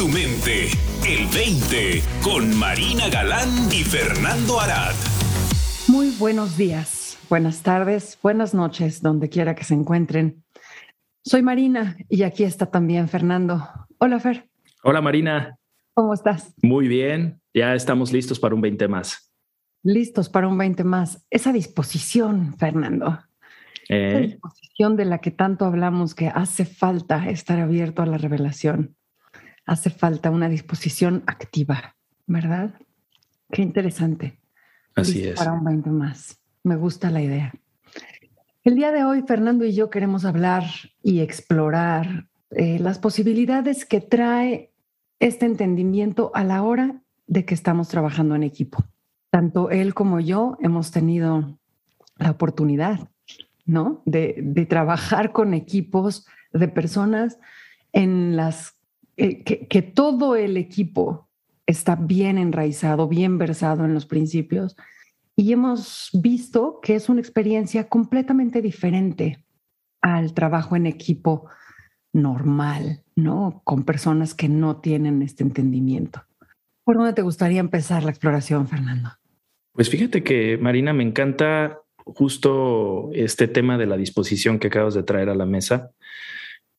tu mente. El 20 con Marina Galán y Fernando Arad. Muy buenos días, buenas tardes, buenas noches, donde quiera que se encuentren. Soy Marina y aquí está también Fernando. Hola, Fer. Hola, Marina. ¿Cómo estás? Muy bien, ya estamos listos para un 20 más. Listos para un 20 más. Esa disposición, Fernando. Esa Eh, disposición de la que tanto hablamos, que hace falta estar abierto a la revelación. Hace falta una disposición activa, ¿verdad? Qué interesante. así Listo es. Para un 20 más. Me gusta la idea. El día de hoy, Fernando y yo queremos hablar y explorar eh, las posibilidades que trae este entendimiento a la hora de que estamos trabajando en equipo. Tanto él como yo hemos tenido la oportunidad, ¿no? De, de trabajar con equipos de personas en las eh, que, que todo el equipo está bien enraizado, bien versado en los principios y hemos visto que es una experiencia completamente diferente al trabajo en equipo normal, ¿no? Con personas que no tienen este entendimiento. ¿Por dónde te gustaría empezar la exploración, Fernando? Pues fíjate que, Marina, me encanta justo este tema de la disposición que acabas de traer a la mesa,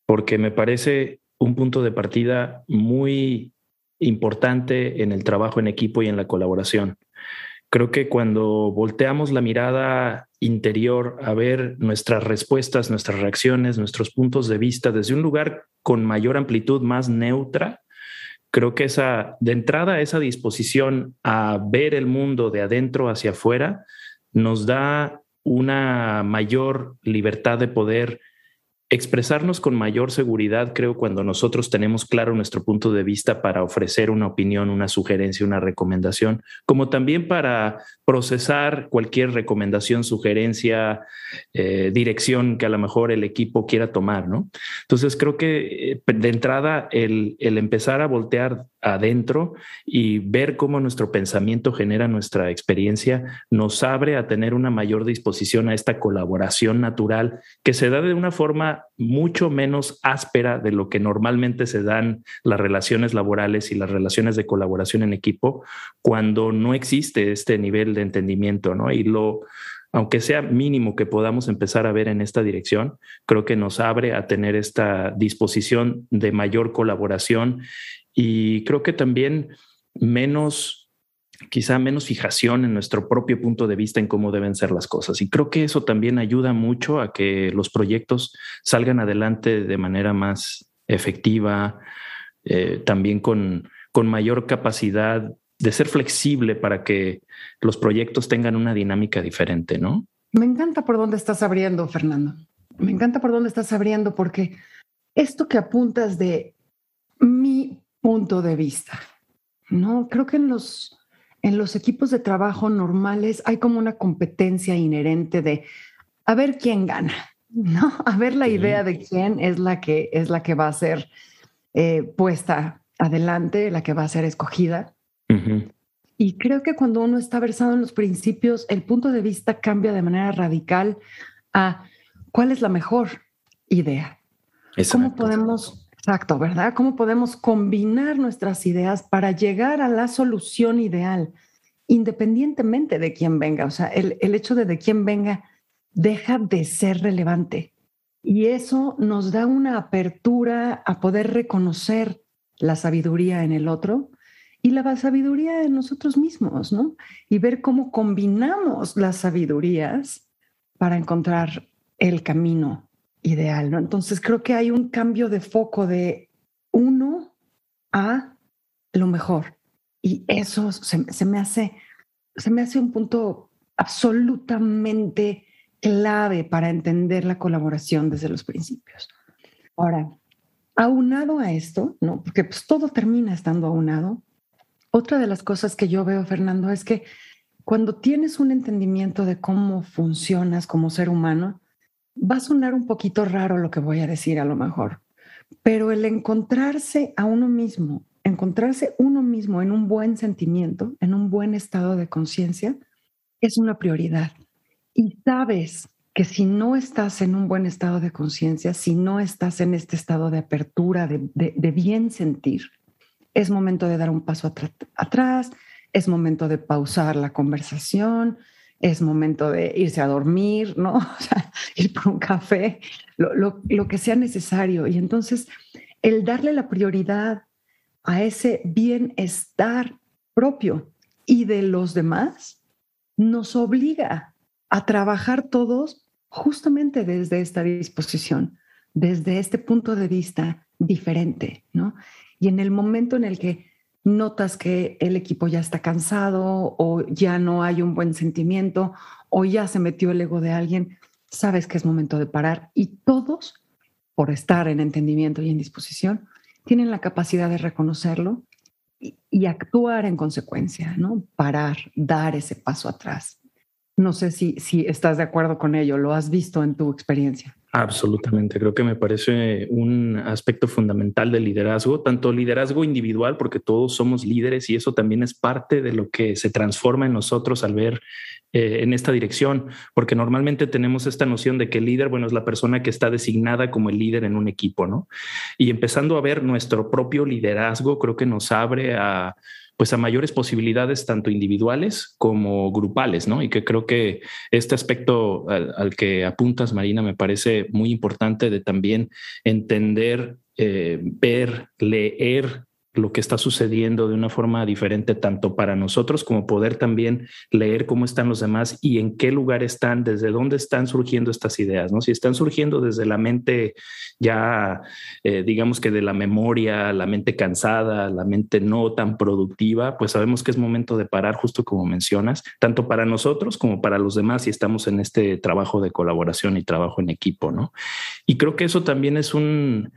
porque me parece un punto de partida muy importante en el trabajo en equipo y en la colaboración. Creo que cuando volteamos la mirada interior a ver nuestras respuestas, nuestras reacciones, nuestros puntos de vista desde un lugar con mayor amplitud, más neutra, creo que esa, de entrada, esa disposición a ver el mundo de adentro hacia afuera nos da una mayor libertad de poder expresarnos con mayor seguridad, creo, cuando nosotros tenemos claro nuestro punto de vista para ofrecer una opinión, una sugerencia, una recomendación, como también para procesar cualquier recomendación, sugerencia, eh, dirección que a lo mejor el equipo quiera tomar, ¿no? Entonces creo que eh, de entrada el, el empezar a voltear adentro y ver cómo nuestro pensamiento genera nuestra experiencia nos abre a tener una mayor disposición a esta colaboración natural que se da de una forma mucho menos áspera de lo que normalmente se dan las relaciones laborales y las relaciones de colaboración en equipo cuando no existe este nivel de entendimiento, ¿no? Y lo, aunque sea mínimo que podamos empezar a ver en esta dirección, creo que nos abre a tener esta disposición de mayor colaboración y creo que también menos quizá menos fijación en nuestro propio punto de vista en cómo deben ser las cosas. Y creo que eso también ayuda mucho a que los proyectos salgan adelante de manera más efectiva, eh, también con, con mayor capacidad de ser flexible para que los proyectos tengan una dinámica diferente, ¿no? Me encanta por dónde estás abriendo, Fernando. Me encanta por dónde estás abriendo porque esto que apuntas de punto de vista, ¿no? Creo que en los en los equipos de trabajo normales hay como una competencia inherente de a ver quién gana, ¿no? A ver la idea de quién es la que es la que va a ser eh, puesta adelante, la que va a ser escogida. Uh -huh. Y creo que cuando uno está versado en los principios, el punto de vista cambia de manera radical a cuál es la mejor idea. Exacto. ¿Cómo podemos Exacto, ¿verdad? ¿Cómo podemos combinar nuestras ideas para llegar a la solución ideal, independientemente de quién venga? O sea, el, el, hecho de de quién venga deja de ser relevante. Y eso nos da una apertura a poder reconocer la sabiduría en el otro y la sabiduría en nosotros mismos, ¿no? Y ver cómo combinamos las sabidurías para encontrar el camino ideal, ¿no? Entonces creo que hay un cambio de foco de uno a lo mejor. Y eso se, me hace, se me hace un punto absolutamente clave para entender la colaboración desde los principios. Ahora, aunado a esto, ¿no? Porque pues todo termina estando aunado. Otra de las cosas que yo veo, Fernando, es que cuando tienes un entendimiento de cómo funcionas como ser humano, va a sonar un poquito raro lo que voy a decir a lo mejor, pero el encontrarse a uno mismo, encontrarse uno mismo en un buen sentimiento, en un buen estado de conciencia, es una prioridad. Y sabes que si no estás en un buen estado de conciencia, si no estás en este estado de apertura, de, bien sentir, es momento de dar un paso atrás, es momento de pausar la conversación, es momento de irse a dormir, ¿no? Ir por un café, lo, lo que sea necesario. Y entonces, el darle la prioridad a ese bienestar propio y de los demás nos obliga a trabajar todos justamente desde esta disposición, desde este punto de vista diferente, ¿no? Y en el momento en el que notas que el equipo ya está cansado o ya no hay un buen sentimiento o ya se metió el ego de alguien, sabes que es momento de parar y todos, por estar en entendimiento y en disposición, tienen la capacidad de reconocerlo y, actuar en consecuencia, ¿no? Parar, dar ese paso atrás. No sé si, si estás de acuerdo con ello, lo has visto en tu experiencia. Absolutamente, creo que me parece un aspecto fundamental del liderazgo, tanto liderazgo individual, porque todos somos líderes y eso también es parte de lo que se transforma en nosotros al ver eh, en esta dirección, porque normalmente tenemos esta noción de que el líder, bueno, es la persona que está designada como el líder en un equipo, ¿no? Y empezando a ver nuestro propio liderazgo, creo que nos abre a pues a mayores posibilidades tanto individuales como grupales, ¿no? Y que creo que este aspecto al, que apuntas, Marina, me parece muy importante de también entender, eh, ver, leer lo que está sucediendo de una forma diferente, tanto para nosotros como poder también leer cómo están los demás y en qué lugar están, desde dónde están surgiendo estas ideas, ¿no? Si están surgiendo desde la mente ya, eh, digamos que de la memoria, la mente cansada, la mente no tan productiva, pues sabemos que es momento de parar, justo como mencionas, tanto para nosotros como para los demás si estamos en este trabajo de colaboración y trabajo en equipo, ¿no? Y creo que eso también es un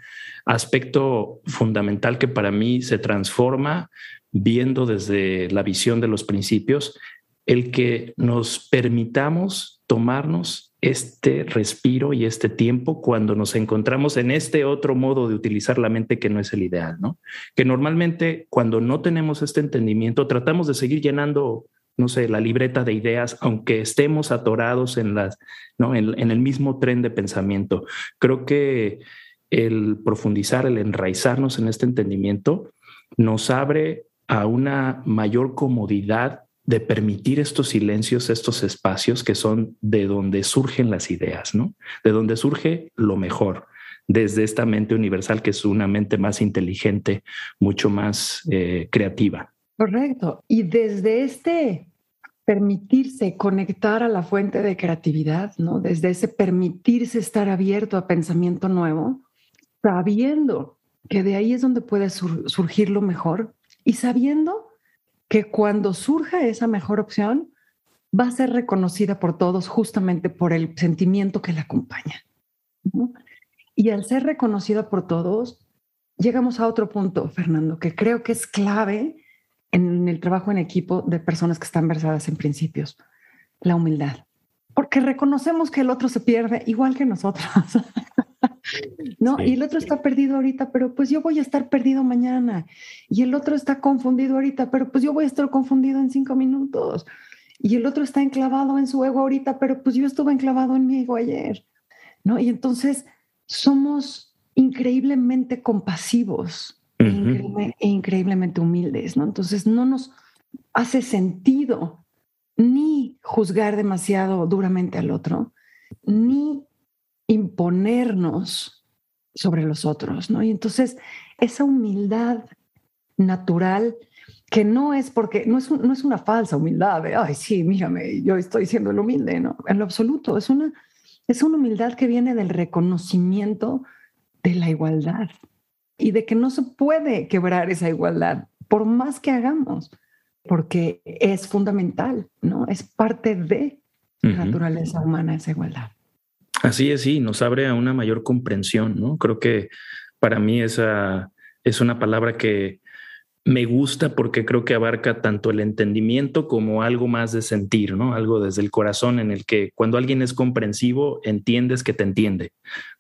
aspecto fundamental que para mí se transforma viendo desde la visión de los principios, el que nos permitamos tomarnos este respiro y este tiempo cuando nos encontramos en este otro modo de utilizar la mente que no es el ideal, ¿no? Que normalmente cuando no tenemos este entendimiento tratamos de seguir llenando no sé, la libreta de ideas, aunque estemos atorados en las, ¿no? en, en el mismo tren de pensamiento. Creo que el profundizar, el enraizarnos en este entendimiento, nos abre a una mayor comodidad de permitir estos silencios, estos espacios que son de donde surgen las ideas, ¿no? De donde surge lo mejor, desde esta mente universal que es una mente más inteligente, mucho más eh, creativa. Correcto. Y desde este permitirse conectar a la fuente de creatividad, ¿no? Desde ese permitirse estar abierto a pensamiento nuevo, sabiendo que de ahí es donde puede surgir lo mejor y sabiendo que cuando surja esa mejor opción va a ser reconocida por todos justamente por el sentimiento que la acompaña. Y al ser reconocida por todos, llegamos a otro punto, Fernando, que creo que es clave en el trabajo en equipo de personas que están versadas en principios, la humildad. Porque reconocemos que el otro se pierde igual que nosotros. ¿no? Y el otro está perdido ahorita, pero pues yo voy a estar perdido mañana. Y el otro está confundido ahorita, pero pues yo voy a estar confundido en cinco minutos. Y el otro está enclavado en su ego ahorita, pero pues yo estuve enclavado en mi ego ayer, ¿no? Y entonces somos increíblemente compasivos e, e increíblemente humildes, ¿no? Entonces no nos hace sentido ni juzgar demasiado duramente al otro, ni imponernos sobre los otros, ¿no? Y entonces esa humildad natural que no es porque, no es, no es una falsa humildad de, ay, sí, mírame, yo estoy siendo el humilde, ¿no? En lo absoluto, es una, es una humildad que viene del reconocimiento de la igualdad y de que no se puede quebrar esa igualdad por más que hagamos, porque es fundamental, ¿no? Es parte de la naturaleza humana esa igualdad. Así es, sí, nos abre a una mayor comprensión, ¿no? Creo que para mí esa es una palabra que me gusta porque creo que abarca tanto el entendimiento como algo más de sentir, ¿no? Algo desde el corazón en el que cuando alguien es comprensivo, entiendes que te entiende,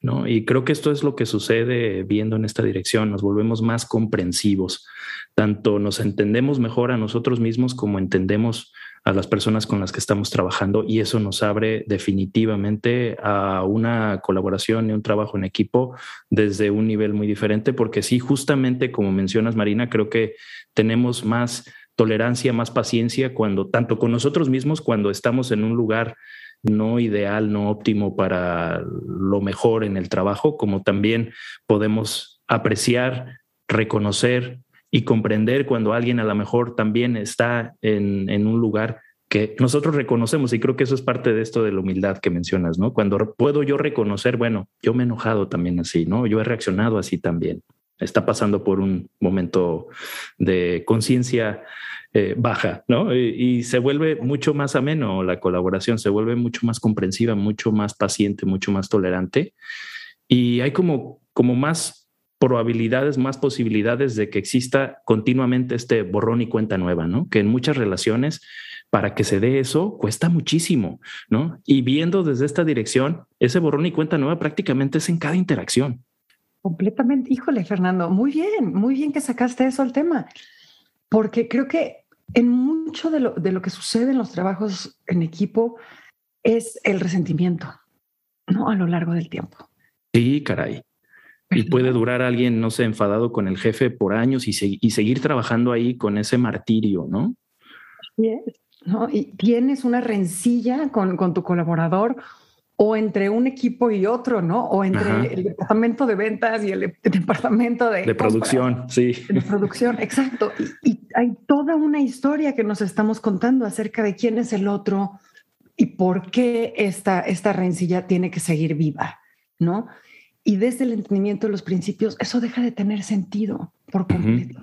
¿no? Y creo que esto es lo que sucede viendo en esta dirección, nos volvemos más comprensivos, tanto nos entendemos mejor a nosotros mismos como entendemos a las personas con las que estamos trabajando y eso nos abre definitivamente a una colaboración y un trabajo en equipo desde un nivel muy diferente, porque sí, justamente como mencionas, Marina, creo que tenemos más tolerancia, más paciencia cuando, tanto con nosotros mismos, cuando estamos en un lugar no ideal, no óptimo para lo mejor en el trabajo, como también podemos apreciar, reconocer y comprender cuando alguien a lo mejor también está en, en un lugar que nosotros reconocemos y creo que eso es parte de esto de la humildad que mencionas, ¿no? Cuando puedo yo reconocer, bueno, yo me he enojado también así, ¿no? Yo he reaccionado así también. Está pasando por un momento de conciencia eh, baja, ¿no? Y, se vuelve mucho más ameno la colaboración, se vuelve mucho más comprensiva, mucho más paciente, mucho más tolerante. Y hay como, como más probabilidades, más posibilidades de que exista continuamente este borrón y cuenta nueva, ¿no? Que en muchas relaciones, para que se dé eso, cuesta muchísimo, ¿no? Y viendo desde esta dirección, ese borrón y cuenta nueva prácticamente es en cada interacción. Completamente, híjole, Fernando, muy bien, muy bien que sacaste eso al tema, porque creo que en mucho de lo, de lo que sucede en los trabajos en equipo es el resentimiento, ¿no? A lo largo del tiempo. Sí, caray. Y puede durar alguien, no sé, enfadado con el jefe por años y, y seguir trabajando ahí con ese martirio, ¿no? Y tienes una rencilla con, con tu colaborador o entre un equipo y otro, ¿no? O entre el departamento de ventas y el, departamento de... De producción, sí. De producción, exacto. Y, hay toda una historia que nos estamos contando acerca de quién es el otro y por qué esta, esta rencilla tiene que seguir viva, ¿no? Y desde el entendimiento de los principios, eso deja de tener sentido por completo.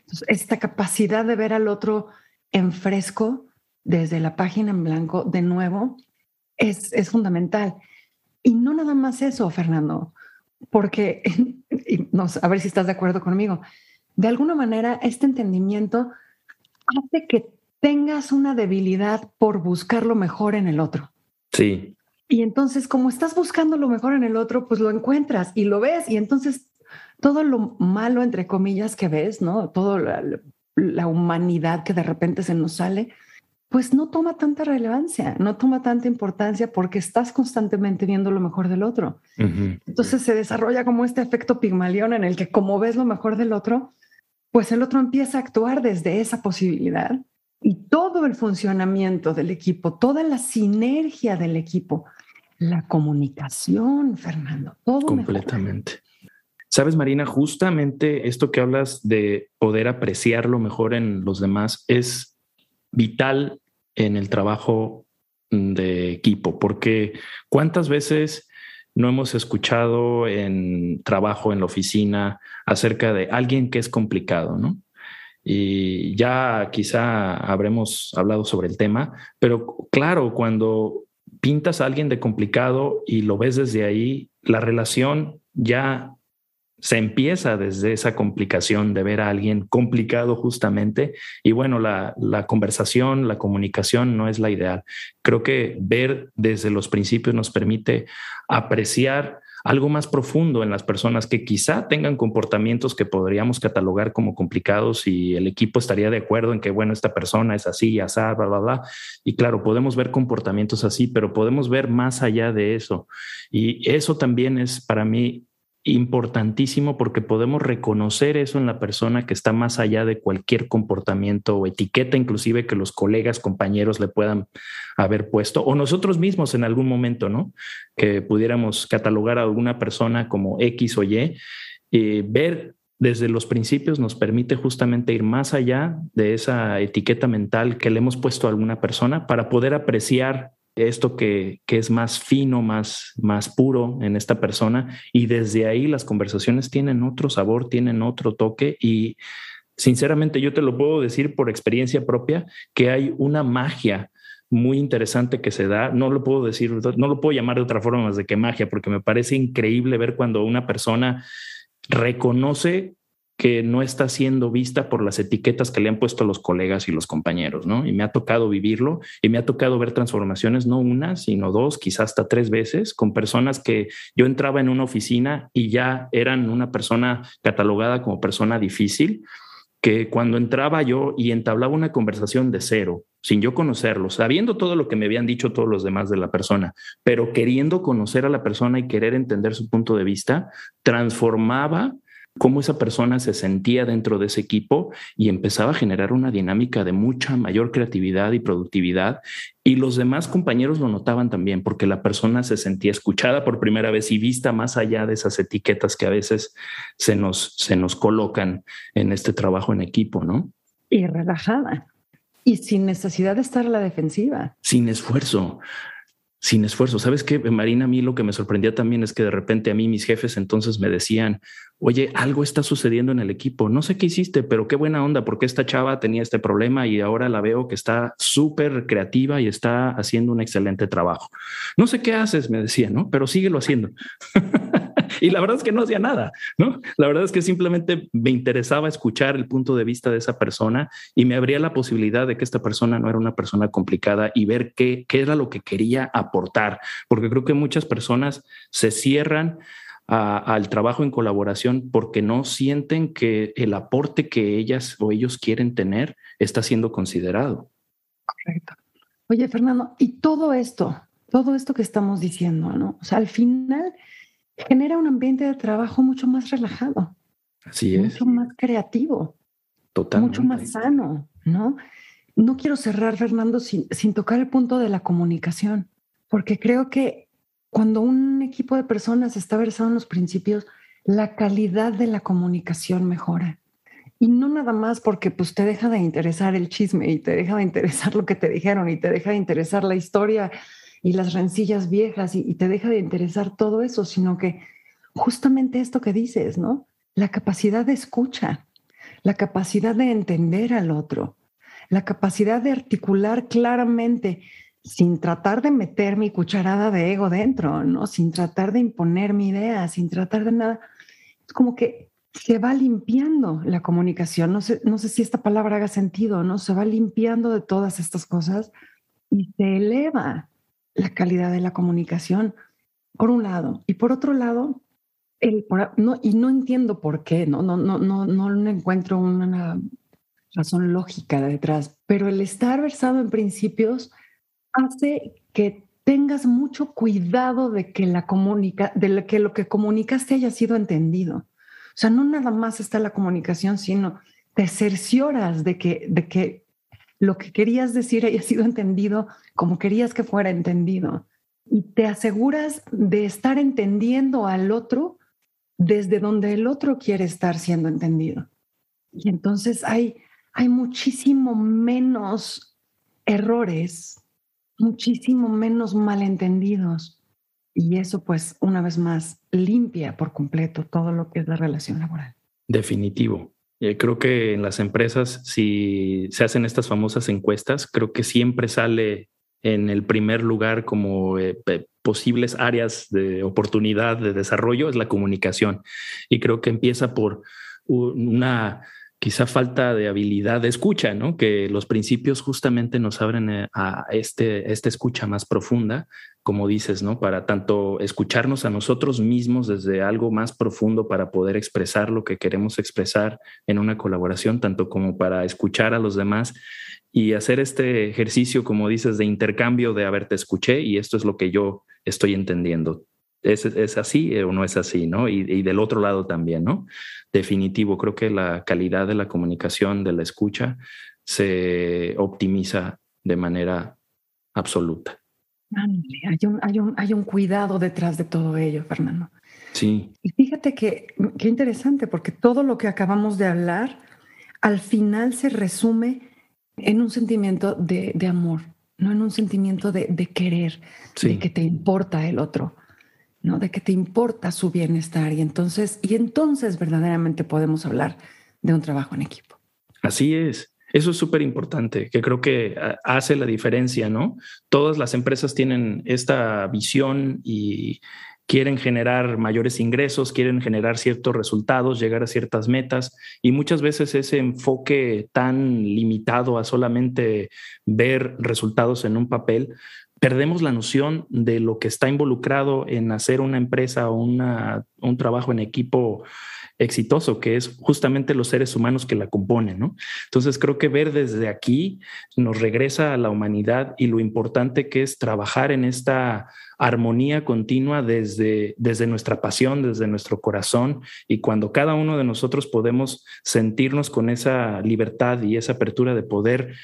Entonces, esta capacidad de ver al otro en fresco, desde la página en blanco, de nuevo, es, es fundamental. Y no nada más eso, Fernando, porque, no, a ver si estás de acuerdo conmigo, de alguna manera este entendimiento hace que tengas una debilidad por buscar lo mejor en el otro. Sí. Y entonces, como estás buscando lo mejor en el otro, pues lo encuentras y lo ves. Y entonces, todo lo malo, entre comillas, que ves, ¿no? Toda la, la, humanidad que de repente se nos sale, pues no toma tanta relevancia, no toma tanta importancia porque estás constantemente viendo lo mejor del otro. Entonces se desarrolla como este efecto pigmalión en el que como ves lo mejor del otro, pues el otro empieza a actuar desde esa posibilidad y todo el funcionamiento del equipo, toda la sinergia del equipo, la comunicación, Fernando, todo. Completamente. Sabes, Marina, justamente esto que hablas de poder apreciar lo mejor en los demás es vital en el trabajo de equipo, porque cuántas veces no hemos escuchado en trabajo en la oficina acerca de alguien que es complicado, ¿no? Y ya quizá habremos hablado sobre el tema, pero claro, cuando pintas a alguien de complicado y lo ves desde ahí, la relación ya se empieza desde esa complicación de ver a alguien complicado justamente. Y bueno, la, conversación, la comunicación no es la ideal. Creo que ver desde los principios nos permite apreciar algo más profundo en las personas que quizá tengan comportamientos que podríamos catalogar como complicados y el equipo estaría de acuerdo en que, bueno, esta persona es así, así, bla, bla, bla. Y claro, podemos ver comportamientos así, pero podemos ver más allá de eso. Y eso también es para mí importantísimo porque podemos reconocer eso en la persona que está más allá de cualquier comportamiento o etiqueta, inclusive que los colegas, compañeros le puedan haber puesto, o nosotros mismos en algún momento, ¿no? Que pudiéramos catalogar a alguna persona como X o Y, y ver desde los principios nos permite justamente ir más allá de esa etiqueta mental que le hemos puesto a alguna persona para poder apreciar esto que, es más fino, más, más puro en esta persona y desde ahí las conversaciones tienen otro sabor, tienen otro toque y sinceramente yo te lo puedo decir por experiencia propia que hay una magia muy interesante que se da. No lo puedo decir, no lo puedo llamar de otra forma más de que magia, porque me parece increíble ver cuando una persona reconoce que no está siendo vista por las etiquetas que le han puesto los colegas y los compañeros, ¿no? Y me ha tocado vivirlo y me ha tocado ver transformaciones, no una, sino dos, quizás hasta tres veces, con personas que yo entraba en una oficina y ya eran una persona catalogada como persona difícil, que cuando entraba yo y entablaba una conversación de cero, sin yo conocerlo, sabiendo todo lo que me habían dicho todos los demás de la persona, pero queriendo conocer a la persona y querer entender su punto de vista, transformaba cómo esa persona se sentía dentro de ese equipo y empezaba a generar una dinámica de mucha mayor creatividad y productividad. Y los demás compañeros lo notaban también porque la persona se sentía escuchada por primera vez y vista más allá de esas etiquetas que a veces se nos, se nos colocan en este trabajo en equipo, ¿no? Y relajada. Y sin necesidad de estar a la defensiva. Sin esfuerzo sin esfuerzo. ¿Sabes qué, Marina? A mí lo que me sorprendía también es que de repente a mí mis jefes entonces me decían, oye, algo está sucediendo en el equipo. No sé qué hiciste, pero qué buena onda, porque esta chava tenía este problema y ahora la veo que está súper creativa y está haciendo un excelente trabajo. No sé qué haces, me decía, ¿no? Pero síguelo haciendo. Y la verdad es que no hacía nada, ¿no? La verdad es que simplemente me interesaba escuchar el punto de vista de esa persona y me abría la posibilidad de que esta persona no era una persona complicada y ver qué, qué era lo que quería aportar, porque creo que muchas personas se cierran al trabajo en colaboración porque no sienten que el aporte que ellas o ellos quieren tener está siendo considerado. Correcto. Oye, Fernando, y todo esto, todo esto que estamos diciendo, ¿no? O sea, al final genera un ambiente de trabajo mucho más relajado. Así es. Mucho más creativo. Totalmente. Mucho más sano, ¿no? No quiero cerrar, Fernando, sin, sin tocar el punto de la comunicación, porque creo que cuando un equipo de personas está versado en los principios, la calidad de la comunicación mejora. Y no nada más porque pues te deja de interesar el chisme y te deja de interesar lo que te dijeron y te deja de interesar la historia y las rencillas viejas y, te deja de interesar todo eso, sino que justamente esto que dices, ¿no? La capacidad de escucha, la capacidad de entender al otro, la capacidad de articular claramente sin tratar de meter mi cucharada de ego dentro, ¿no? Sin tratar de imponer mi idea, sin tratar de nada. Es como que se va limpiando la comunicación. No sé, no sé si esta palabra haga sentido, ¿no? Se va limpiando de todas estas cosas y se eleva la calidad de la comunicación, por un lado. Y por otro lado, el, no, y no entiendo por qué, ¿no? No, no, no, no encuentro una razón lógica detrás, pero el estar versado en principios hace que tengas mucho cuidado de que, la comunica, de que lo que comunicaste haya sido entendido. O sea, no nada más está la comunicación, sino te cercioras de que, de que lo que querías decir haya sido entendido como querías que fuera entendido. Y te aseguras de estar entendiendo al otro desde donde el otro quiere estar siendo entendido. Y entonces hay, hay muchísimo menos errores muchísimo menos malentendidos. Y eso, pues, una vez más, limpia por completo todo lo que es la relación laboral. Definitivo. Eh, creo que en las empresas, si se hacen estas famosas encuestas, creo que siempre sale en el primer lugar como eh, posibles áreas de oportunidad de desarrollo es la comunicación. Y creo que empieza por una quizá falta de habilidad de escucha, ¿no? Que los principios justamente nos abren eh, a este, esta escucha más profunda, como dices, ¿no? Para tanto escucharnos a nosotros mismos desde algo más profundo para poder expresar lo que queremos expresar en una colaboración, tanto como para escuchar a los demás y hacer este ejercicio, como dices, de intercambio de, a te escuché y esto es lo que yo estoy entendiendo. ¿Es, así o no es así? ¿no? Y, y, del otro lado también, ¿no? Definitivo, creo que la calidad de la comunicación, de la escucha, se optimiza de manera absoluta. Hay un, hay, un, hay un cuidado detrás de todo ello, Fernando. Sí. Y fíjate que qué interesante, porque todo lo que acabamos de hablar al final se resume en un sentimiento de, de amor, no en un sentimiento de, de querer, de que te importa el otro. ¿No? De que te importa su bienestar y entonces, y entonces verdaderamente podemos hablar de un trabajo en equipo. Así es. Eso es súper importante, que creo que ah, hace la diferencia, ¿no? Todas las empresas tienen esta visión y quieren generar mayores ingresos, quieren generar ciertos resultados, llegar a ciertas metas y muchas veces ese enfoque tan limitado a solamente ver resultados en un papel, perdemos la noción de lo que está involucrado en hacer una empresa o un trabajo en equipo exitoso, que es justamente los seres humanos que la componen, ¿no? Entonces creo que ver desde aquí nos regresa a la humanidad y lo importante que es trabajar en esta armonía continua desde, desde nuestra pasión, desde nuestro corazón y cuando cada uno de nosotros podemos sentirnos con esa libertad y esa apertura de poder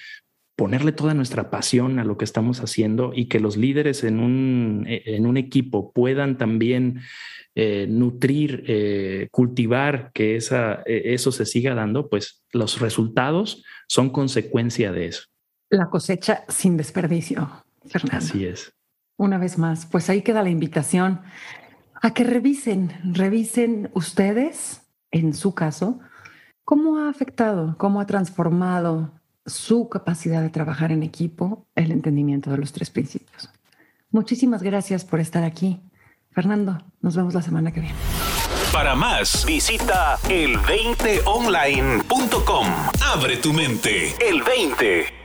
ponerle toda nuestra pasión a lo que estamos haciendo y que los líderes en un, en un equipo puedan también eh, nutrir, eh, cultivar que esa, eso se siga dando, pues los resultados son consecuencia de eso. La cosecha sin desperdicio, Fernando. Así es. Una vez más, pues ahí queda la invitación a que revisen, revisen ustedes, en su caso, cómo ha afectado, cómo ha transformado su capacidad de trabajar en equipo el entendimiento de los tres principios. Muchísimas gracias por estar aquí. Fernando, nos vemos la semana que viene. Para más, visita el20online.com. Abre tu mente. El 20.